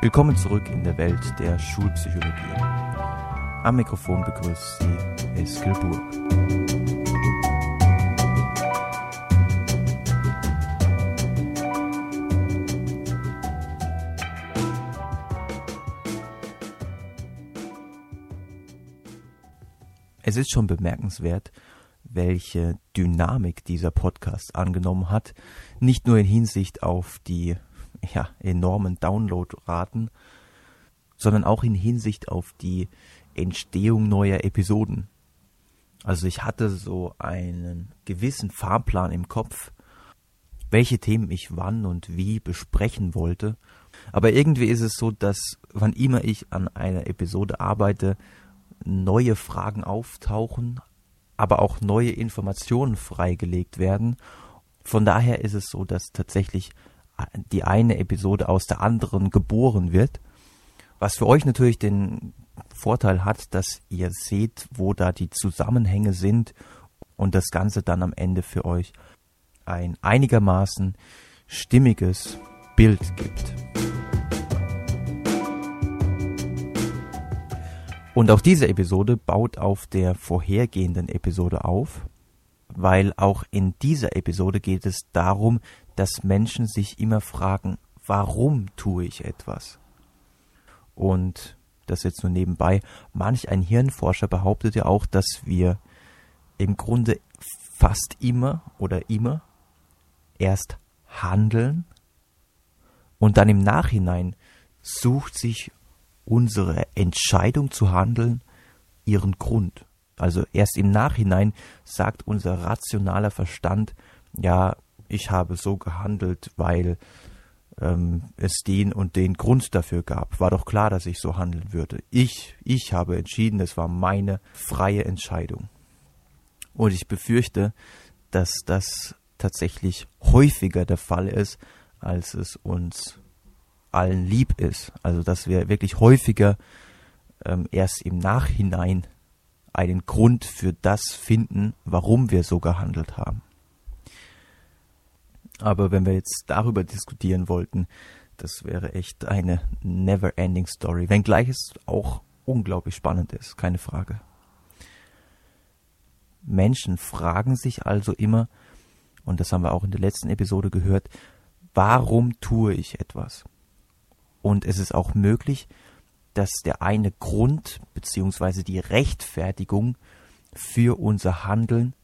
Willkommen zurück in der Welt der Schulpsychologie. Am Mikrofon begrüßt Sie Eskel Burg. Es ist schon bemerkenswert, welche Dynamik dieser Podcast angenommen hat, nicht nur in Hinsicht auf die ja, enormen Downloadraten, sondern auch in Hinsicht auf die Entstehung neuer Episoden. Also ich hatte so einen gewissen Fahrplan im Kopf, welche Themen ich wann und wie besprechen wollte. Aber irgendwie ist es so, dass wann immer ich an einer Episode arbeite, neue Fragen auftauchen, aber auch neue Informationen freigelegt werden. Von daher ist es so, dass tatsächlich die eine Episode aus der anderen geboren wird. Was für euch natürlich den Vorteil hat, dass ihr seht, wo da die Zusammenhänge sind und das Ganze dann am Ende für euch ein einigermaßen stimmiges Bild gibt. Und auch diese Episode baut auf der vorhergehenden Episode auf, weil auch in dieser Episode geht es darum, dass Menschen sich immer fragen, warum tue ich etwas? Und das jetzt nur nebenbei, manch ein Hirnforscher behauptet ja auch, dass wir im Grunde fast immer oder immer erst handeln und dann im Nachhinein sucht sich unsere Entscheidung zu handeln ihren Grund. Also erst im Nachhinein sagt unser rationaler Verstand, ja, ich habe so gehandelt, weil ähm, es den und den Grund dafür gab. War doch klar, dass ich so handeln würde. Ich, ich habe entschieden, es war meine freie Entscheidung. Und ich befürchte, dass das tatsächlich häufiger der Fall ist, als es uns allen lieb ist. Also dass wir wirklich häufiger ähm, erst im Nachhinein einen Grund für das finden, warum wir so gehandelt haben. Aber wenn wir jetzt darüber diskutieren wollten, das wäre echt eine never-ending Story. Wenngleich es auch unglaublich spannend ist, keine Frage. Menschen fragen sich also immer, und das haben wir auch in der letzten Episode gehört, warum tue ich etwas? Und es ist auch möglich, dass der eine Grund bzw. die Rechtfertigung für unser Handeln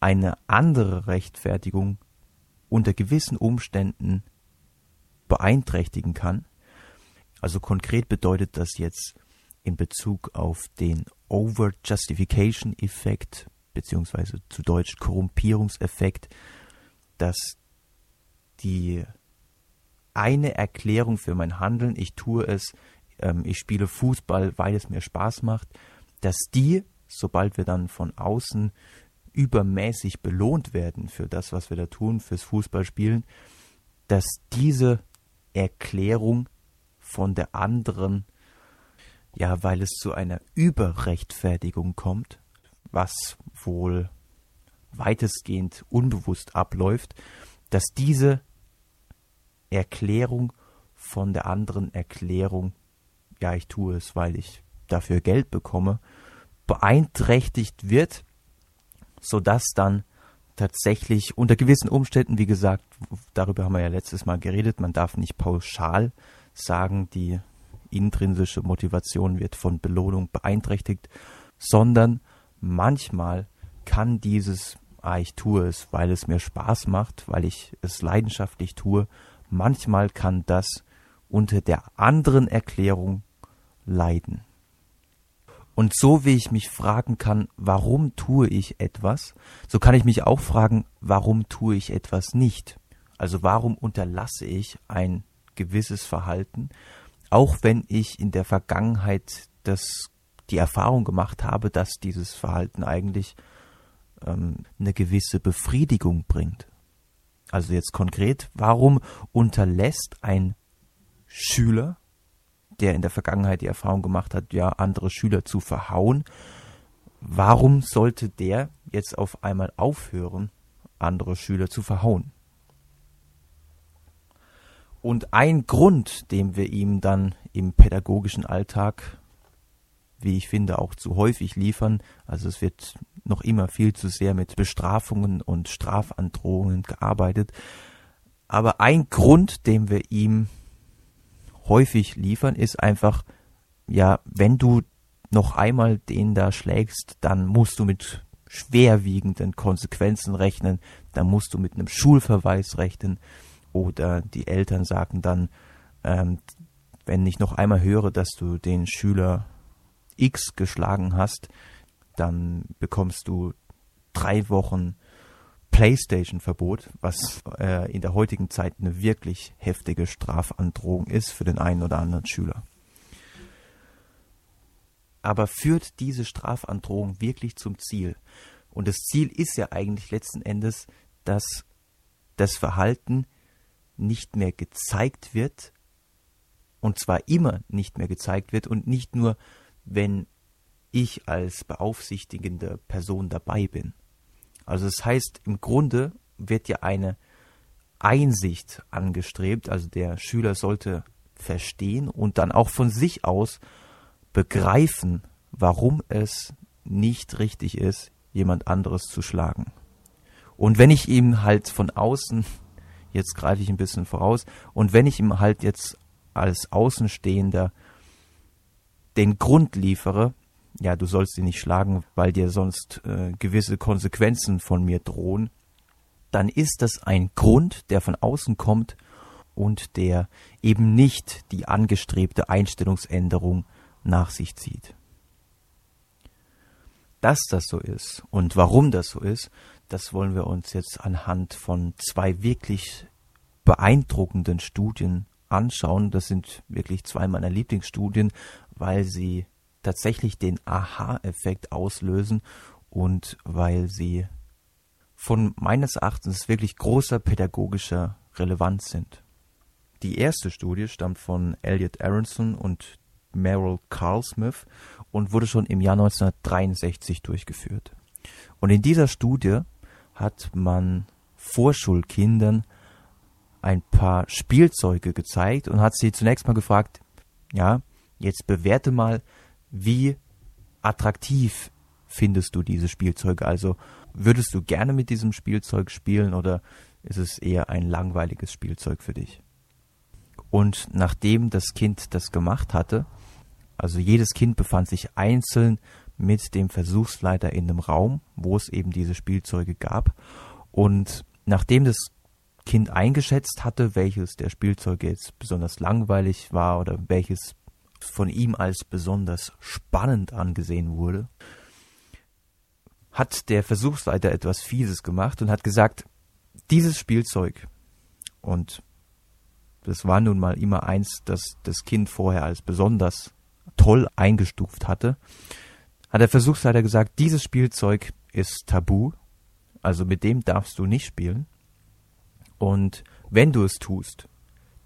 eine andere Rechtfertigung unter gewissen Umständen beeinträchtigen kann. Also konkret bedeutet das jetzt in Bezug auf den Over-Justification-Effekt beziehungsweise zu Deutsch Korrumpierungseffekt, dass die eine Erklärung für mein Handeln, ich tue es, ähm, ich spiele Fußball, weil es mir Spaß macht, dass die, sobald wir dann von außen übermäßig belohnt werden für das, was wir da tun, fürs Fußballspielen, dass diese Erklärung von der anderen, ja, weil es zu einer Überrechtfertigung kommt, was wohl weitestgehend unbewusst abläuft, dass diese Erklärung von der anderen Erklärung, ja, ich tue es, weil ich dafür Geld bekomme, beeinträchtigt wird, sodass dann tatsächlich unter gewissen Umständen, wie gesagt, darüber haben wir ja letztes Mal geredet, man darf nicht pauschal sagen, die intrinsische Motivation wird von Belohnung beeinträchtigt, sondern manchmal kann dieses, ah, ich tue es, weil es mir Spaß macht, weil ich es leidenschaftlich tue, manchmal kann das unter der anderen Erklärung leiden. Und so wie ich mich fragen kann, warum tue ich etwas, so kann ich mich auch fragen, warum tue ich etwas nicht. Also warum unterlasse ich ein gewisses Verhalten, auch wenn ich in der Vergangenheit das, die Erfahrung gemacht habe, dass dieses Verhalten eigentlich ähm, eine gewisse Befriedigung bringt. Also jetzt konkret, warum unterlässt ein Schüler der in der Vergangenheit die Erfahrung gemacht hat, ja, andere Schüler zu verhauen, warum sollte der jetzt auf einmal aufhören, andere Schüler zu verhauen? Und ein Grund, den wir ihm dann im pädagogischen Alltag, wie ich finde, auch zu häufig liefern, also es wird noch immer viel zu sehr mit Bestrafungen und Strafandrohungen gearbeitet, aber ein Grund, den wir ihm häufig liefern, ist einfach, ja, wenn du noch einmal den da schlägst, dann musst du mit schwerwiegenden Konsequenzen rechnen, dann musst du mit einem Schulverweis rechnen. Oder die Eltern sagen dann, ähm, wenn ich noch einmal höre, dass du den Schüler X geschlagen hast, dann bekommst du drei Wochen PlayStation-Verbot, was äh, in der heutigen Zeit eine wirklich heftige Strafandrohung ist für den einen oder anderen Schüler. Aber führt diese Strafandrohung wirklich zum Ziel? Und das Ziel ist ja eigentlich letzten Endes, dass das Verhalten nicht mehr gezeigt wird, und zwar immer nicht mehr gezeigt wird und nicht nur, wenn ich als beaufsichtigende Person dabei bin. Also das heißt, im Grunde wird ja eine Einsicht angestrebt, also der Schüler sollte verstehen und dann auch von sich aus begreifen, warum es nicht richtig ist, jemand anderes zu schlagen. Und wenn ich ihm halt von außen, jetzt greife ich ein bisschen voraus, und wenn ich ihm halt jetzt als Außenstehender den Grund liefere, ja, du sollst ihn nicht schlagen, weil dir sonst äh, gewisse Konsequenzen von mir drohen, dann ist das ein Grund, der von außen kommt und der eben nicht die angestrebte Einstellungsänderung nach sich zieht. Dass das so ist und warum das so ist, das wollen wir uns jetzt anhand von zwei wirklich beeindruckenden Studien anschauen. Das sind wirklich zwei meiner Lieblingsstudien, weil sie tatsächlich den Aha-Effekt auslösen und weil sie von meines Erachtens wirklich großer pädagogischer Relevanz sind. Die erste Studie stammt von Elliot Aronson und Merrill Carlsmith und wurde schon im Jahr 1963 durchgeführt. Und in dieser Studie hat man Vorschulkindern ein paar Spielzeuge gezeigt und hat sie zunächst mal gefragt, ja, jetzt bewerte mal, wie attraktiv findest du diese Spielzeuge? Also würdest du gerne mit diesem Spielzeug spielen oder ist es eher ein langweiliges Spielzeug für dich? Und nachdem das Kind das gemacht hatte, also jedes Kind befand sich einzeln mit dem Versuchsleiter in einem Raum, wo es eben diese Spielzeuge gab. Und nachdem das Kind eingeschätzt hatte, welches der Spielzeuge jetzt besonders langweilig war oder welches von ihm als besonders spannend angesehen wurde, hat der Versuchsleiter etwas Fieses gemacht und hat gesagt, dieses Spielzeug, und das war nun mal immer eins, das das Kind vorher als besonders toll eingestuft hatte, hat der Versuchsleiter gesagt, dieses Spielzeug ist tabu, also mit dem darfst du nicht spielen. Und wenn du es tust,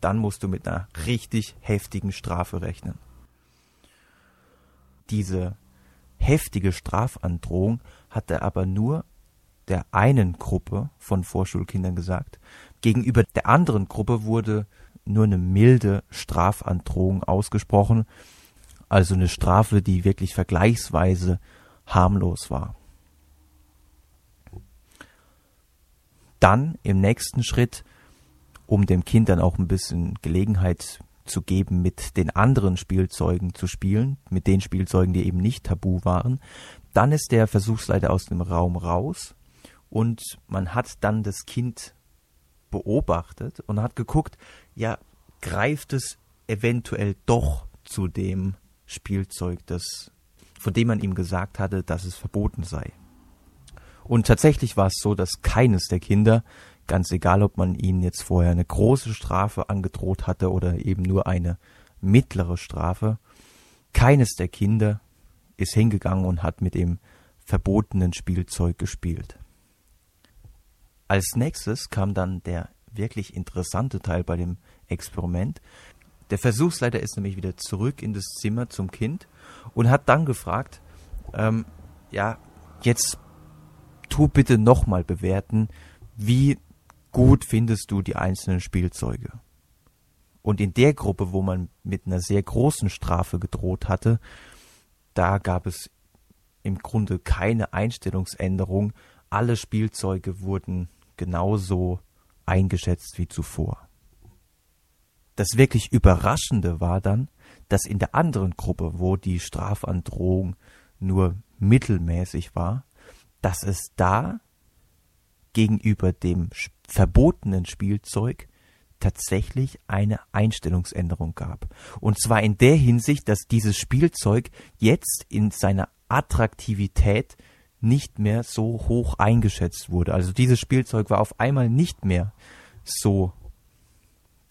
dann musst du mit einer richtig heftigen Strafe rechnen diese heftige Strafandrohung hat er aber nur der einen Gruppe von Vorschulkindern gesagt. Gegenüber der anderen Gruppe wurde nur eine milde Strafandrohung ausgesprochen, also eine Strafe, die wirklich vergleichsweise harmlos war. Dann im nächsten Schritt, um dem Kind dann auch ein bisschen Gelegenheit zu geben, mit den anderen Spielzeugen zu spielen, mit den Spielzeugen, die eben nicht tabu waren. Dann ist der Versuchsleiter aus dem Raum raus und man hat dann das Kind beobachtet und hat geguckt, ja, greift es eventuell doch zu dem Spielzeug, das, von dem man ihm gesagt hatte, dass es verboten sei. Und tatsächlich war es so, dass keines der Kinder Ganz egal, ob man ihnen jetzt vorher eine große Strafe angedroht hatte oder eben nur eine mittlere Strafe. Keines der Kinder ist hingegangen und hat mit dem verbotenen Spielzeug gespielt. Als nächstes kam dann der wirklich interessante Teil bei dem Experiment. Der Versuchsleiter ist nämlich wieder zurück in das Zimmer zum Kind und hat dann gefragt, ähm, ja, jetzt tu bitte nochmal bewerten, wie gut findest du die einzelnen Spielzeuge? Und in der Gruppe, wo man mit einer sehr großen Strafe gedroht hatte, da gab es im Grunde keine Einstellungsänderung. Alle Spielzeuge wurden genauso eingeschätzt wie zuvor. Das wirklich Überraschende war dann, dass in der anderen Gruppe, wo die Strafandrohung nur mittelmäßig war, dass es da gegenüber dem verbotenen Spielzeug tatsächlich eine Einstellungsänderung gab. Und zwar in der Hinsicht, dass dieses Spielzeug jetzt in seiner Attraktivität nicht mehr so hoch eingeschätzt wurde. Also dieses Spielzeug war auf einmal nicht mehr so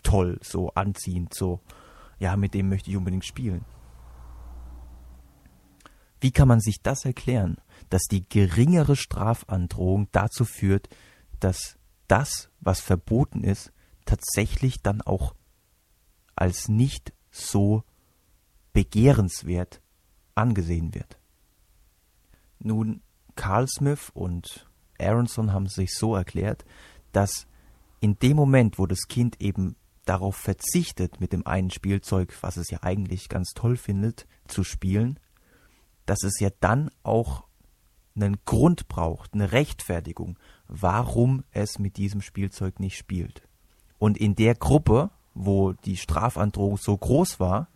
toll, so anziehend, so, ja, mit dem möchte ich unbedingt spielen. Wie kann man sich das erklären, dass die geringere Strafandrohung dazu führt, dass das, was verboten ist, tatsächlich dann auch als nicht so begehrenswert angesehen wird? Nun, Carl Smith und Aronson haben sich so erklärt, dass in dem Moment, wo das Kind eben darauf verzichtet, mit dem einen Spielzeug, was es ja eigentlich ganz toll findet, zu spielen, dass es ja dann auch einen Grund braucht, eine Rechtfertigung, warum es mit diesem Spielzeug nicht spielt. Und in der Gruppe, wo die Strafandrohung so groß war,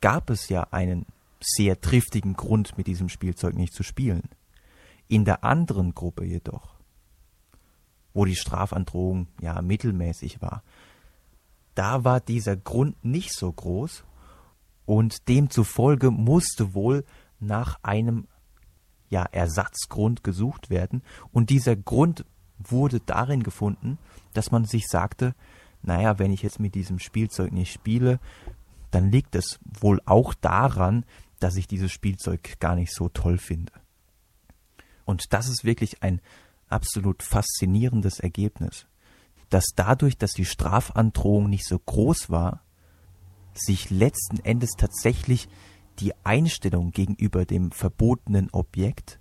gab es ja einen sehr triftigen Grund, mit diesem Spielzeug nicht zu spielen. In der anderen Gruppe jedoch, wo die Strafandrohung ja mittelmäßig war, da war dieser Grund nicht so groß und demzufolge musste wohl nach einem ja, Ersatzgrund gesucht werden und dieser Grund wurde darin gefunden, dass man sich sagte, naja, wenn ich jetzt mit diesem Spielzeug nicht spiele, dann liegt es wohl auch daran, dass ich dieses Spielzeug gar nicht so toll finde. Und das ist wirklich ein absolut faszinierendes Ergebnis, dass dadurch, dass die Strafandrohung nicht so groß war, sich letzten Endes tatsächlich die Einstellung gegenüber dem verbotenen Objekt,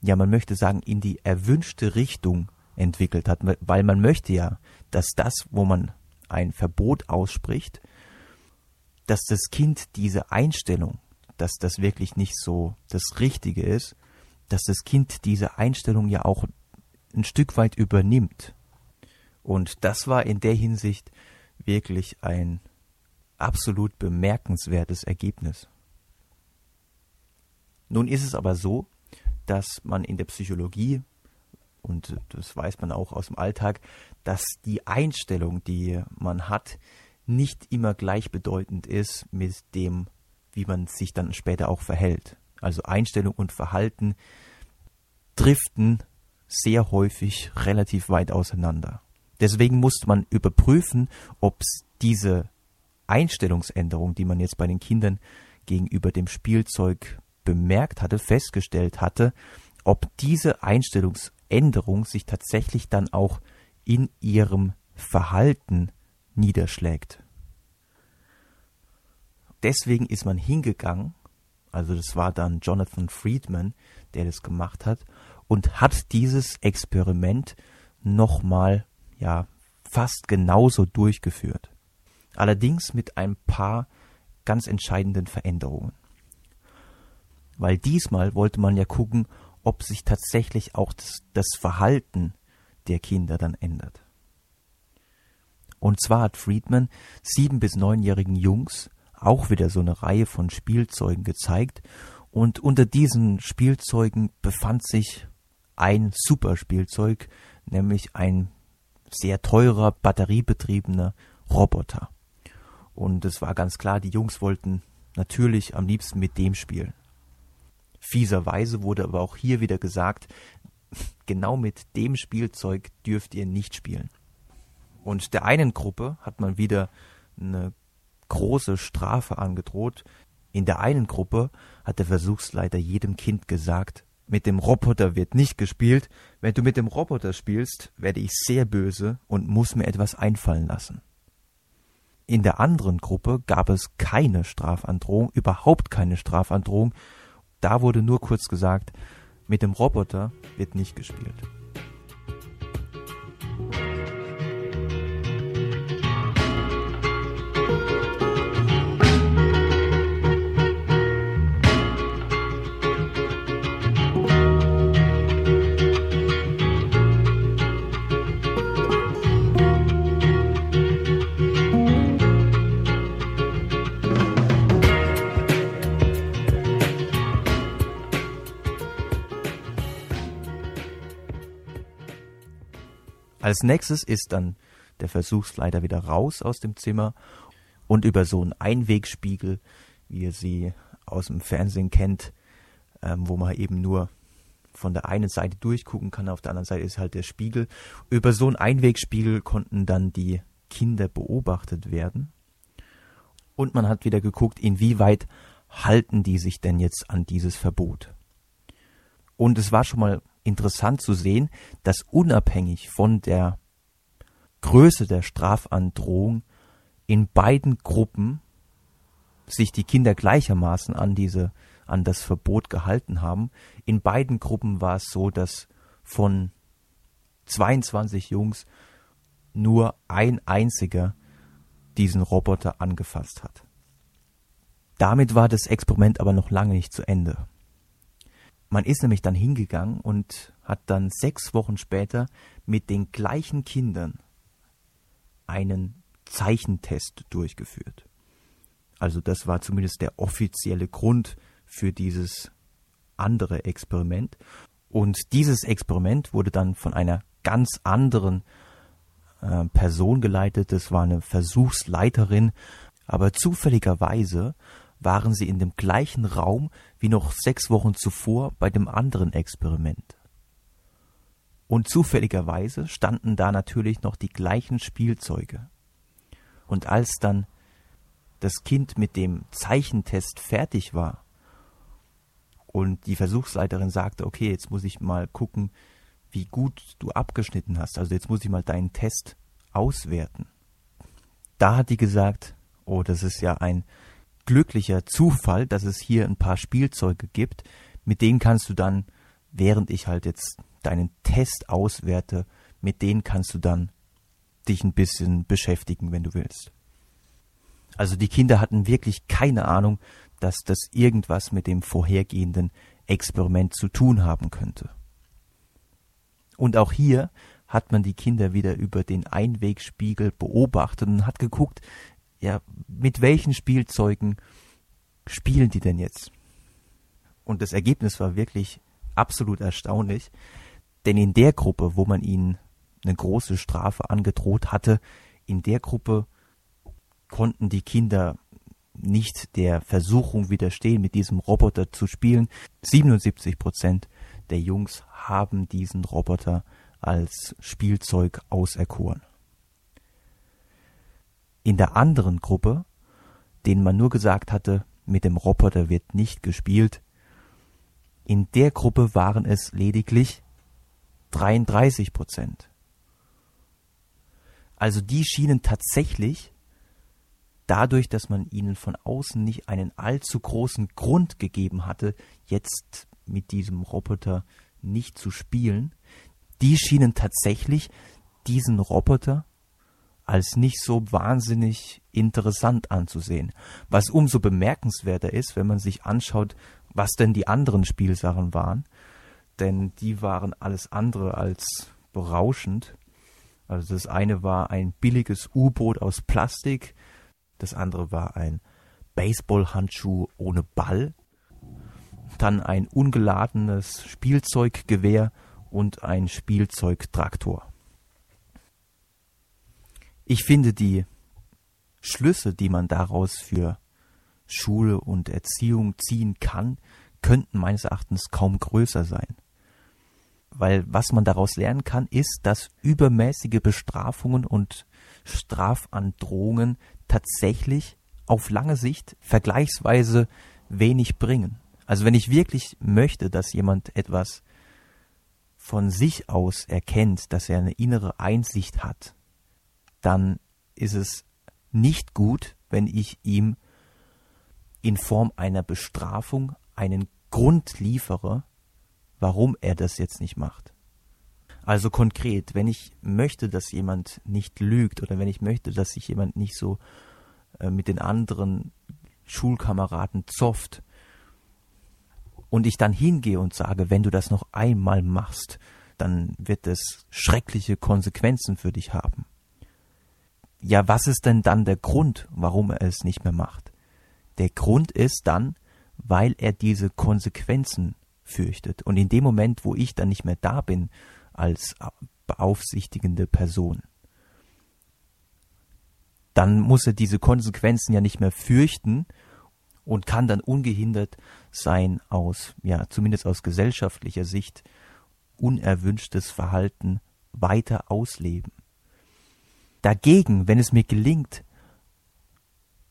ja man möchte sagen, in die erwünschte Richtung entwickelt hat, weil man möchte ja, dass das, wo man ein Verbot ausspricht, dass das Kind diese Einstellung, dass das wirklich nicht so das Richtige ist, dass das Kind diese Einstellung ja auch ein Stück weit übernimmt. Und das war in der Hinsicht wirklich ein absolut bemerkenswertes Ergebnis. Nun ist es aber so, dass man in der Psychologie, und das weiß man auch aus dem Alltag, dass die Einstellung, die man hat, nicht immer gleichbedeutend ist mit dem, wie man sich dann später auch verhält. Also Einstellung und Verhalten driften sehr häufig relativ weit auseinander. Deswegen muss man überprüfen, ob diese Einstellungsänderung, die man jetzt bei den Kindern gegenüber dem Spielzeug bemerkt hatte, festgestellt hatte, ob diese Einstellungsänderung sich tatsächlich dann auch in ihrem Verhalten niederschlägt. Deswegen ist man hingegangen, also das war dann Jonathan Friedman, der das gemacht hat, und hat dieses Experiment nochmal, ja, fast genauso durchgeführt. Allerdings mit ein paar ganz entscheidenden Veränderungen. Weil diesmal wollte man ja gucken, ob sich tatsächlich auch das, das Verhalten der Kinder dann ändert. Und zwar hat Friedman sieben bis neunjährigen Jungs auch wieder so eine Reihe von Spielzeugen gezeigt und unter diesen Spielzeugen befand sich ein Superspielzeug, nämlich ein sehr teurer batteriebetriebener Roboter. Und es war ganz klar, die Jungs wollten natürlich am liebsten mit dem spielen. Fieserweise wurde aber auch hier wieder gesagt, genau mit dem Spielzeug dürft ihr nicht spielen. Und der einen Gruppe hat man wieder eine große Strafe angedroht. In der einen Gruppe hat der Versuchsleiter jedem Kind gesagt, mit dem Roboter wird nicht gespielt. Wenn du mit dem Roboter spielst, werde ich sehr böse und muss mir etwas einfallen lassen. In der anderen Gruppe gab es keine Strafandrohung, überhaupt keine Strafandrohung. Da wurde nur kurz gesagt, mit dem Roboter wird nicht gespielt. Als nächstes ist dann der Versuchsleiter wieder raus aus dem Zimmer und über so einen Einwegspiegel, wie ihr sie aus dem Fernsehen kennt, ähm, wo man eben nur von der einen Seite durchgucken kann, auf der anderen Seite ist halt der Spiegel. Über so einen Einwegspiegel konnten dann die Kinder beobachtet werden. Und man hat wieder geguckt, inwieweit halten die sich denn jetzt an dieses Verbot. Und es war schon mal interessant zu sehen, dass unabhängig von der Größe der Strafandrohung in beiden Gruppen sich die Kinder gleichermaßen an diese an das Verbot gehalten haben. In beiden Gruppen war es so, dass von 22 Jungs nur ein einziger diesen Roboter angefasst hat. Damit war das Experiment aber noch lange nicht zu Ende. Man ist nämlich dann hingegangen und hat dann sechs Wochen später mit den gleichen Kindern einen Zeichentest durchgeführt. Also das war zumindest der offizielle Grund für dieses andere Experiment. Und dieses Experiment wurde dann von einer ganz anderen äh, Person geleitet. Das war eine Versuchsleiterin. Aber zufälligerweise waren sie in dem gleichen Raum wie noch sechs Wochen zuvor bei dem anderen Experiment. Und zufälligerweise standen da natürlich noch die gleichen Spielzeuge. Und als dann das Kind mit dem Zeichentest fertig war und die Versuchsleiterin sagte, okay, jetzt muss ich mal gucken, wie gut du abgeschnitten hast, also jetzt muss ich mal deinen Test auswerten. Da hat die gesagt, oh, das ist ja ein glücklicher Zufall, dass es hier ein paar Spielzeuge gibt, mit denen kannst du dann, während ich halt jetzt deinen Test auswerte, mit denen kannst du dann dich ein bisschen beschäftigen, wenn du willst. Also die Kinder hatten wirklich keine Ahnung, dass das irgendwas mit dem vorhergehenden Experiment zu tun haben könnte. Und auch hier hat man die Kinder wieder über den Einwegspiegel beobachtet und hat geguckt, ja, mit welchen Spielzeugen spielen die denn jetzt? Und das Ergebnis war wirklich absolut erstaunlich, denn in der Gruppe, wo man ihnen eine große Strafe angedroht hatte, in der Gruppe konnten die Kinder nicht der Versuchung widerstehen, mit diesem Roboter zu spielen. 77 Prozent der Jungs haben diesen Roboter als Spielzeug auserkoren. In der anderen Gruppe, denen man nur gesagt hatte, mit dem Roboter wird nicht gespielt, in der Gruppe waren es lediglich 33 Prozent. Also die schienen tatsächlich dadurch, dass man ihnen von außen nicht einen allzu großen Grund gegeben hatte, jetzt mit diesem Roboter nicht zu spielen, die schienen tatsächlich diesen Roboter als nicht so wahnsinnig interessant anzusehen. Was umso bemerkenswerter ist, wenn man sich anschaut, was denn die anderen Spielsachen waren. Denn die waren alles andere als berauschend. Also das eine war ein billiges U-Boot aus Plastik, das andere war ein Baseballhandschuh ohne Ball, dann ein ungeladenes Spielzeuggewehr und ein Spielzeugtraktor. Ich finde die Schlüsse, die man daraus für Schule und Erziehung ziehen kann, könnten meines Erachtens kaum größer sein. Weil was man daraus lernen kann, ist, dass übermäßige Bestrafungen und Strafandrohungen tatsächlich auf lange Sicht vergleichsweise wenig bringen. Also wenn ich wirklich möchte, dass jemand etwas von sich aus erkennt, dass er eine innere Einsicht hat, dann ist es nicht gut, wenn ich ihm in Form einer Bestrafung einen Grund liefere, warum er das jetzt nicht macht. Also konkret, wenn ich möchte, dass jemand nicht lügt oder wenn ich möchte, dass sich jemand nicht so äh, mit den anderen Schulkameraden zofft und ich dann hingehe und sage, wenn du das noch einmal machst, dann wird es schreckliche Konsequenzen für dich haben. Ja, was ist denn dann der Grund, warum er es nicht mehr macht? Der Grund ist dann, weil er diese Konsequenzen fürchtet. Und in dem Moment, wo ich dann nicht mehr da bin als beaufsichtigende Person. Dann muss er diese Konsequenzen ja nicht mehr fürchten und kann dann ungehindert sein aus, ja, zumindest aus gesellschaftlicher Sicht, unerwünschtes Verhalten weiter ausleben. Dagegen, wenn es mir gelingt,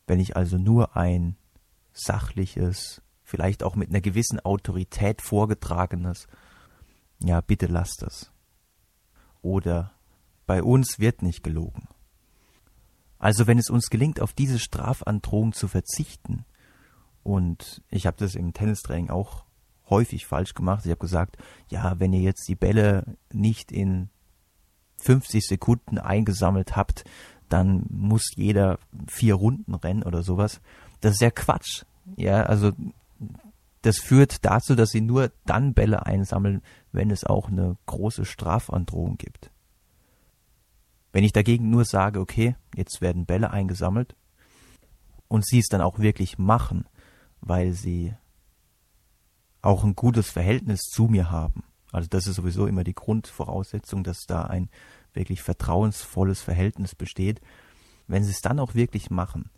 wenn ich also nur ein sachliches, vielleicht auch mit einer gewissen Autorität vorgetragenes, ja, bitte lasst das. Oder bei uns wird nicht gelogen. Also wenn es uns gelingt, auf diese Strafandrohung zu verzichten, und ich habe das im Tennistraining auch häufig falsch gemacht. Ich habe gesagt, ja, wenn ihr jetzt die Bälle nicht in 50 Sekunden eingesammelt habt, dann muss jeder vier Runden rennen oder sowas. Das ist ja Quatsch. Ja, also das führt dazu, dass sie nur dann Bälle einsammeln, wenn es auch eine große Strafandrohung gibt. Wenn ich dagegen nur sage, okay, jetzt werden Bälle eingesammelt und sie es dann auch wirklich machen, weil sie auch ein gutes Verhältnis zu mir haben. Also das ist sowieso immer die Grundvoraussetzung, dass da ein wirklich vertrauensvolles Verhältnis besteht. Wenn sie es dann auch wirklich machen,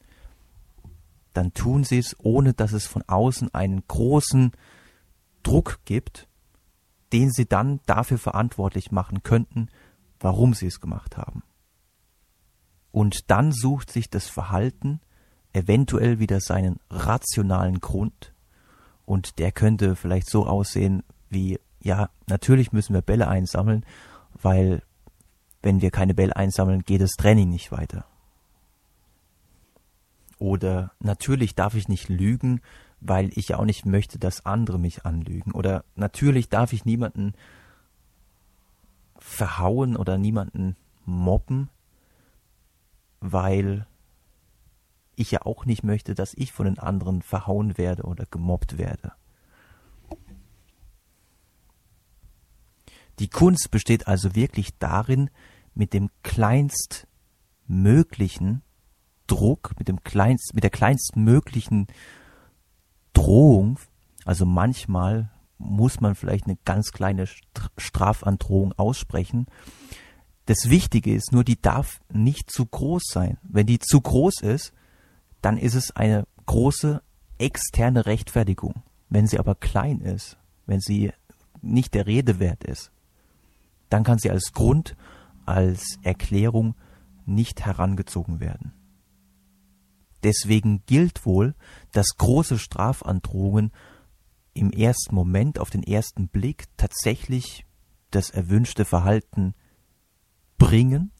dann tun sie es, ohne dass es von außen einen großen Druck gibt, den sie dann dafür verantwortlich machen könnten, warum sie es gemacht haben. Und dann sucht sich das Verhalten eventuell wieder seinen rationalen Grund und der könnte vielleicht so aussehen wie, ja, natürlich müssen wir Bälle einsammeln, weil wenn wir keine Bälle einsammeln, geht das Training nicht weiter. Oder natürlich darf ich nicht lügen, weil ich ja auch nicht möchte, dass andere mich anlügen. Oder natürlich darf ich niemanden verhauen oder niemanden mobben, weil ich ja auch nicht möchte, dass ich von den anderen verhauen werde oder gemobbt werde. Die Kunst besteht also wirklich darin, mit dem kleinstmöglichen Druck, mit dem kleinst, mit der kleinstmöglichen Drohung, also manchmal muss man vielleicht eine ganz kleine Strafandrohung aussprechen. Das Wichtige ist nur, die darf nicht zu groß sein. Wenn die zu groß ist, dann ist es eine große externe Rechtfertigung. Wenn sie aber klein ist, wenn sie nicht der Rede wert ist, dann kann sie als Grund, als Erklärung nicht herangezogen werden. Deswegen gilt wohl, dass große Strafandrohungen im ersten Moment, auf den ersten Blick tatsächlich das erwünschte Verhalten bringen,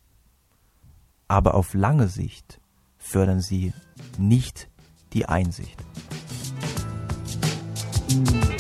aber auf lange Sicht fördern sie nicht die Einsicht. Musik